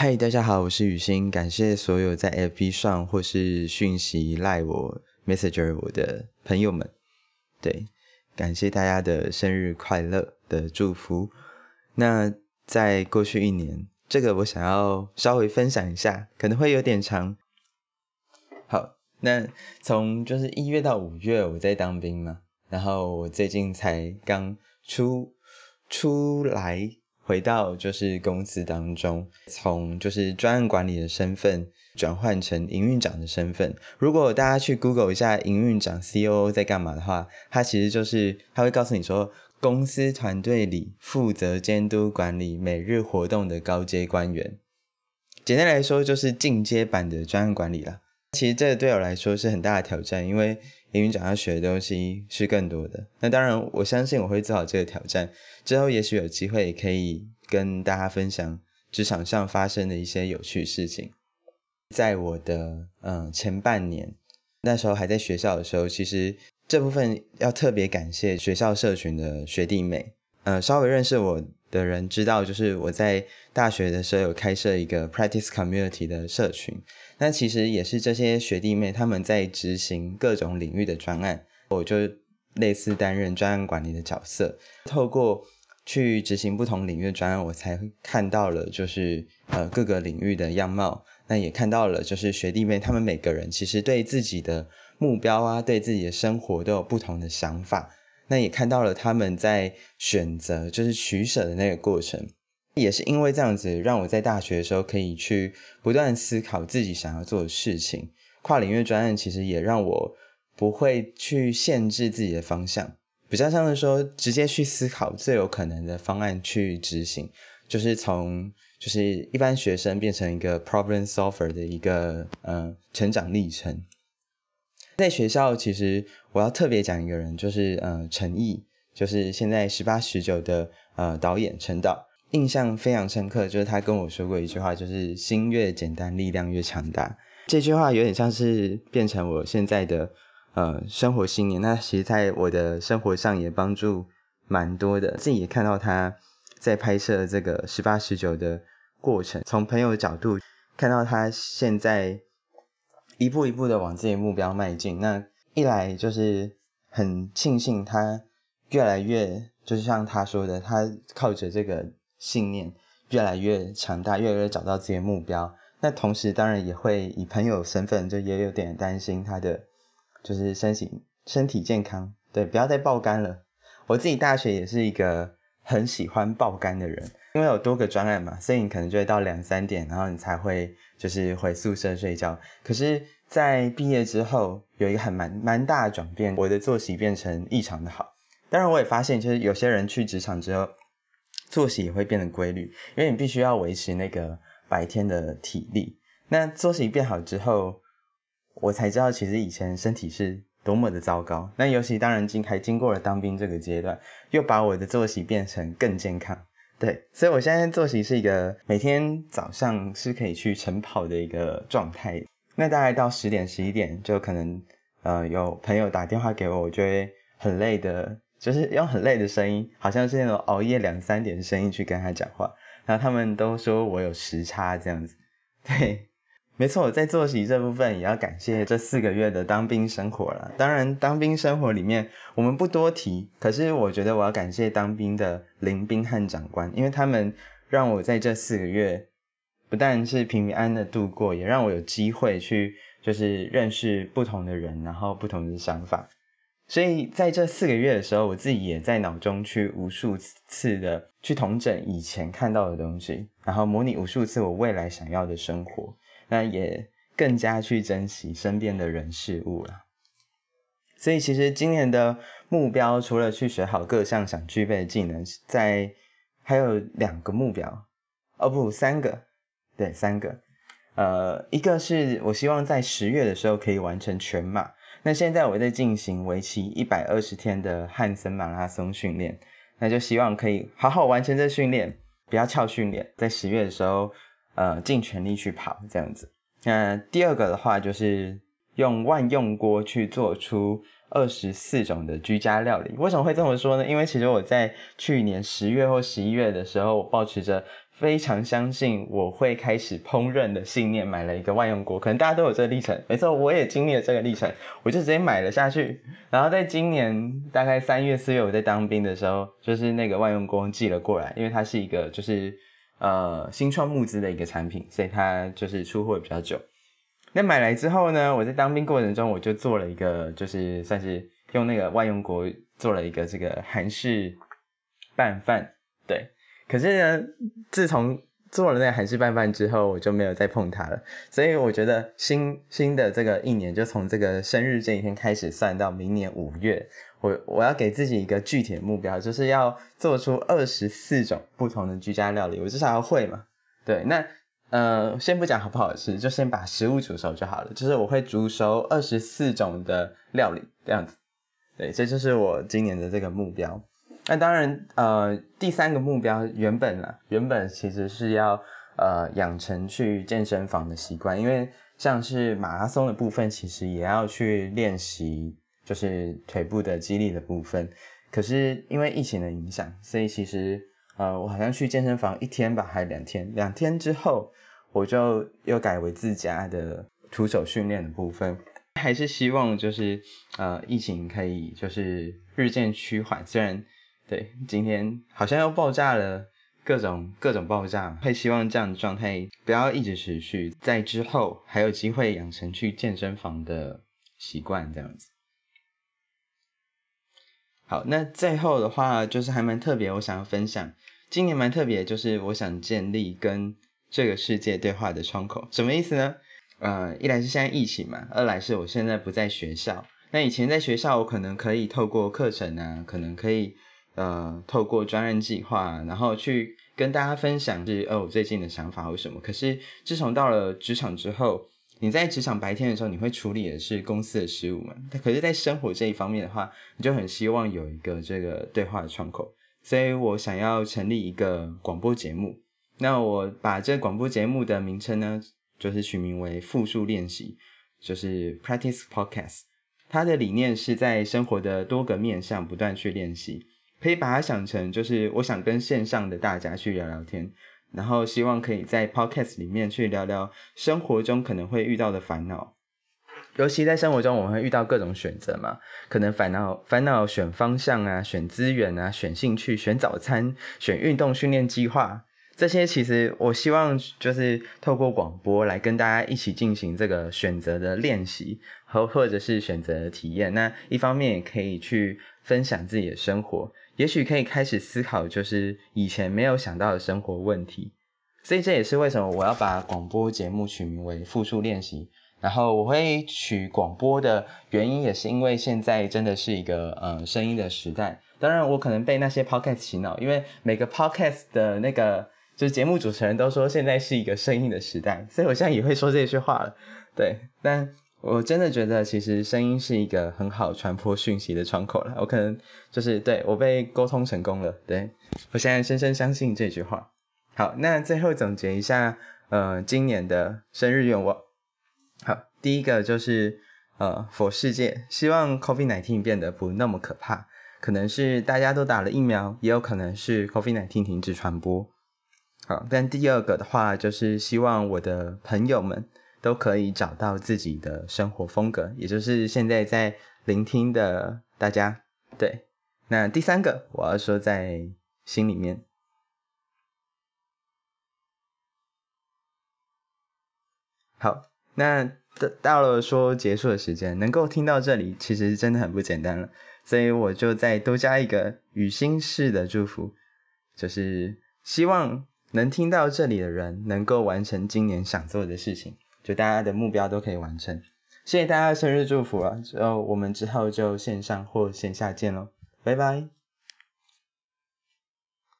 嗨，大家好，我是雨欣，感谢所有在 FB 上或是讯息赖我 Messenger 我的朋友们，对，感谢大家的生日快乐的祝福。那在过去一年，这个我想要稍微分享一下，可能会有点长。好，那从就是一月到五月我在当兵嘛，然后我最近才刚出出来。回到就是公司当中，从就是专案管理的身份转换成营运长的身份。如果大家去 Google 一下营运长 COO 在干嘛的话，他其实就是他会告诉你说，公司团队里负责监督管理每日活动的高阶官员。简单来说，就是进阶版的专案管理了。其实这对我来说是很大的挑战，因为。营运长要学的东西是更多的，那当然我相信我会做好这个挑战。之后也许有机会可以跟大家分享职场上发生的一些有趣事情。在我的嗯前半年，那时候还在学校的时候，其实这部分要特别感谢学校社群的学弟妹。嗯，稍微认识我的人知道，就是我在大学的时候有开设一个 practice community 的社群。那其实也是这些学弟妹他们在执行各种领域的专案，我就类似担任专案管理的角色。透过去执行不同领域的专案，我才看到了就是呃各个领域的样貌。那也看到了就是学弟妹他们每个人其实对自己的目标啊，对自己的生活都有不同的想法。那也看到了他们在选择，就是取舍的那个过程，也是因为这样子，让我在大学的时候可以去不断思考自己想要做的事情。跨领域专案其实也让我不会去限制自己的方向，比较像是说直接去思考最有可能的方案去执行，就是从就是一般学生变成一个 problem solver 的一个嗯成长历程。在学校，其实我要特别讲一个人，就是呃陈毅，就是现在十八十九的呃导演陈导，印象非常深刻，就是他跟我说过一句话，就是心越简单，力量越强大。这句话有点像是变成我现在的呃生活信念，那其实在我的生活上也帮助蛮多的。自己也看到他在拍摄这个十八十九的过程，从朋友的角度看到他现在。一步一步的往自己目标迈进，那一来就是很庆幸他越来越，就是像他说的，他靠着这个信念越来越强大，越来越找到自己的目标。那同时当然也会以朋友身份，就也有点担心他的就是身体身体健康，对，不要再爆肝了。我自己大学也是一个很喜欢爆肝的人。因为有多个专案嘛，所以你可能就会到两三点，然后你才会就是回宿舍睡觉。可是，在毕业之后，有一个很蛮蛮大的转变，我的作息变成异常的好。当然，我也发现，就是有些人去职场之后，作息也会变得规律，因为你必须要维持那个白天的体力。那作息变好之后，我才知道，其实以前身体是多么的糟糕。那尤其当然经还经过了当兵这个阶段，又把我的作息变成更健康。对，所以我现在作息是一个每天早上是可以去晨跑的一个状态。那大概到十点、十一点，就可能呃有朋友打电话给我，我就会很累的，就是用很累的声音，好像是那种熬夜两三点的声音去跟他讲话。然后他们都说我有时差这样子，对。没错，在作息这部分也要感谢这四个月的当兵生活了。当然，当兵生活里面我们不多提，可是我觉得我要感谢当兵的林兵和长官，因为他们让我在这四个月不但是平平安的度过，也让我有机会去就是认识不同的人，然后不同的想法。所以在这四个月的时候，我自己也在脑中去无数次的去统整以前看到的东西，然后模拟无数次我未来想要的生活。那也更加去珍惜身边的人事物了。所以其实今年的目标，除了去学好各项想具备的技能，在还有两个目标，哦不，三个，对，三个。呃，一个是我希望在十月的时候可以完成全马。那现在我在进行为期一百二十天的汉森马拉松训练，那就希望可以好好完成这训练，不要翘训练，在十月的时候。呃，尽全力去跑这样子。那第二个的话，就是用万用锅去做出二十四种的居家料理。为什么会这么说呢？因为其实我在去年十月或十一月的时候，我保持着非常相信我会开始烹饪的信念，买了一个万用锅。可能大家都有这个历程，没错，我也经历了这个历程，我就直接买了下去。然后在今年大概三月四月我在当兵的时候，就是那个万用锅寄了过来，因为它是一个就是呃新创募资的一个产品，所以它就是出货比较久。那买来之后呢，我在当兵过程中我就做了一个，就是算是用那个外用锅做了一个这个韩式拌饭，对。可是呢，自从做了那韩式拌饭之后，我就没有再碰它了。所以我觉得新新的这个一年，就从这个生日这一天开始算到明年五月，我我要给自己一个具体的目标，就是要做出二十四种不同的居家料理，我至少要会嘛。对，那呃，先不讲好不好吃，就先把食物煮熟就好了。就是我会煮熟二十四种的料理这样子。对，这就是我今年的这个目标。那当然，呃，第三个目标原本啊，原本其实是要呃养成去健身房的习惯，因为像是马拉松的部分，其实也要去练习，就是腿部的肌力的部分。可是因为疫情的影响，所以其实呃我好像去健身房一天吧，还是两天，两天之后我就又改为自家的徒手训练的部分。还是希望就是呃疫情可以就是日渐趋缓，虽然。对，今天好像又爆炸了，各种各种爆炸，会希望这样的状态不要一直持续，在之后还有机会养成去健身房的习惯，这样子。好，那最后的话就是还蛮特别，我想要分享，今年蛮特别，就是我想建立跟这个世界对话的窗口，什么意思呢？呃，一来是现在疫情嘛，二来是我现在不在学校，那以前在学校我可能可以透过课程啊，可能可以。呃，透过专任计划，然后去跟大家分享是哦，我最近的想法或什么。可是自从到了职场之后，你在职场白天的时候，你会处理的是公司的事务嘛？可是，在生活这一方面的话，你就很希望有一个这个对话的窗口。所以我想要成立一个广播节目。那我把这广播节目的名称呢，就是取名为复述练习，就是 Practice Podcast。它的理念是在生活的多个面向不断去练习。可以把它想成，就是我想跟线上的大家去聊聊天，然后希望可以在 podcast 里面去聊聊生活中可能会遇到的烦恼，尤其在生活中我们会遇到各种选择嘛，可能烦恼烦恼选方向啊，选资源啊，选兴趣，选早餐，选运动训练计划，这些其实我希望就是透过广播来跟大家一起进行这个选择的练习和或者是选择的体验，那一方面也可以去分享自己的生活。也许可以开始思考，就是以前没有想到的生活问题，所以这也是为什么我要把广播节目取名为复述练习。然后我会取广播的原因，也是因为现在真的是一个呃声音的时代。当然，我可能被那些 podcast 洗脑，因为每个 podcast 的那个就是节目主持人都说现在是一个声音的时代，所以我现在也会说这句话了。对，但。我真的觉得，其实声音是一个很好传播讯息的窗口了。我可能就是对我被沟通成功了，对我现在深深相信这句话。好，那最后总结一下，呃，今年的生日愿望。好，第一个就是呃，佛世界，希望 COVID-19 变得不那么可怕。可能是大家都打了疫苗，也有可能是 COVID-19 停止传播。好，但第二个的话，就是希望我的朋友们。都可以找到自己的生活风格，也就是现在在聆听的大家。对，那第三个我要说在心里面。好，那到到了说结束的时间，能够听到这里，其实真的很不简单了。所以我就再多加一个语心式的祝福，就是希望能听到这里的人能够完成今年想做的事情。就大家的目标都可以完成，谢谢大家的生日祝福啊，之后我们之后就线上或线下见喽，拜拜。